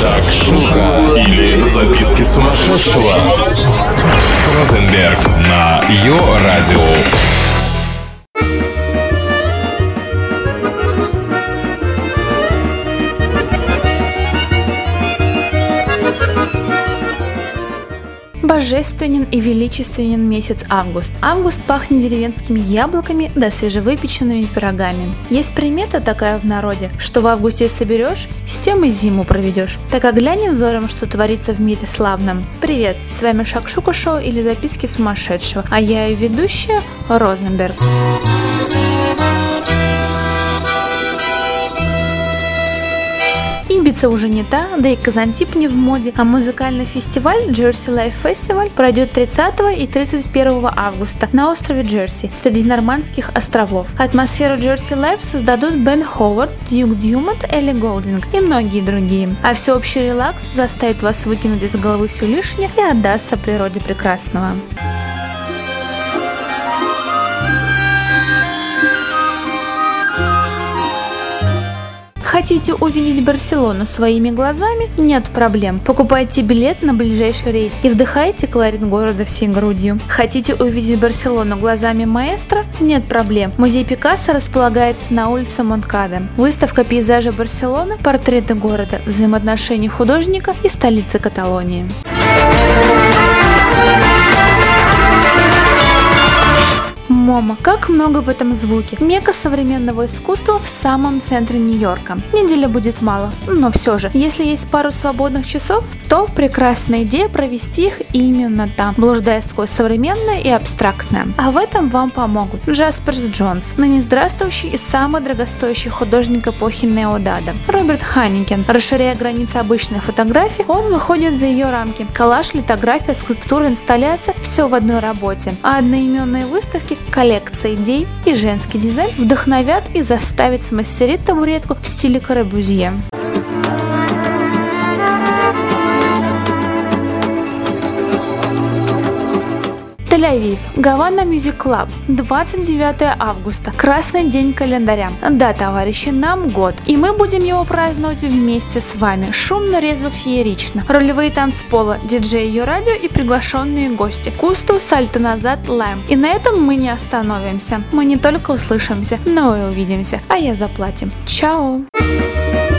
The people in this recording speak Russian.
Шакшука или записки сумасшедшего с Розенберг на Йо-Радио. Божественен и величественен месяц август. Август пахнет деревенскими яблоками да свежевыпеченными пирогами. Есть примета такая в народе, что в августе соберешь, с тем и зиму проведешь. Так а глянем взором, что творится в мире славном. Привет, с вами Шакшука Шоу или записки сумасшедшего, а я и ведущая Розенберг. Ибица уже не та, да и Казантип не в моде, а музыкальный фестиваль Jersey Life Festival пройдет 30 и 31 августа на острове Джерси, среди Нормандских островов. Атмосферу Jersey Life создадут Бен Ховард, Дьюк Дьюмот, Элли Голдинг и многие другие. А всеобщий релакс заставит вас выкинуть из головы все лишнее и отдаться природе прекрасного. Хотите увидеть Барселону своими глазами? Нет проблем. Покупайте билет на ближайший рейс и вдыхайте колорит города всей грудью. Хотите увидеть Барселону глазами маэстро? Нет проблем. Музей Пикассо располагается на улице Монкада. Выставка пейзажа Барселоны, портреты города, взаимоотношения художника и столицы Каталонии. MoMA. Как много в этом звуке. Мека современного искусства в самом центре Нью-Йорка. Недели будет мало, но все же. Если есть пару свободных часов, то прекрасная идея провести их именно там, блуждая сквозь современное и абстрактное. А в этом вам помогут Джасперс Джонс, ныне здравствующий и самый дорогостоящий художник эпохи неодада. Роберт Ханникен. Расширяя границы обычной фотографии, он выходит за ее рамки. Коллаж, литография, скульптура, инсталляция – все в одной работе. А одноименные выставки коллекция идей и женский дизайн вдохновят и заставят смастерить табуретку в стиле Корабюзье. Тель-Авив, Гавана Мюзик Клаб, 29 августа, красный день календаря. Да, товарищи, нам год, и мы будем его праздновать вместе с вами, шумно, резво, феерично. Ролевые танцпола, диджей ее радио и приглашенные гости. Кусту, сальто назад, лайм. И на этом мы не остановимся. Мы не только услышимся, но и увидимся, а я заплатим. Чао! Чао!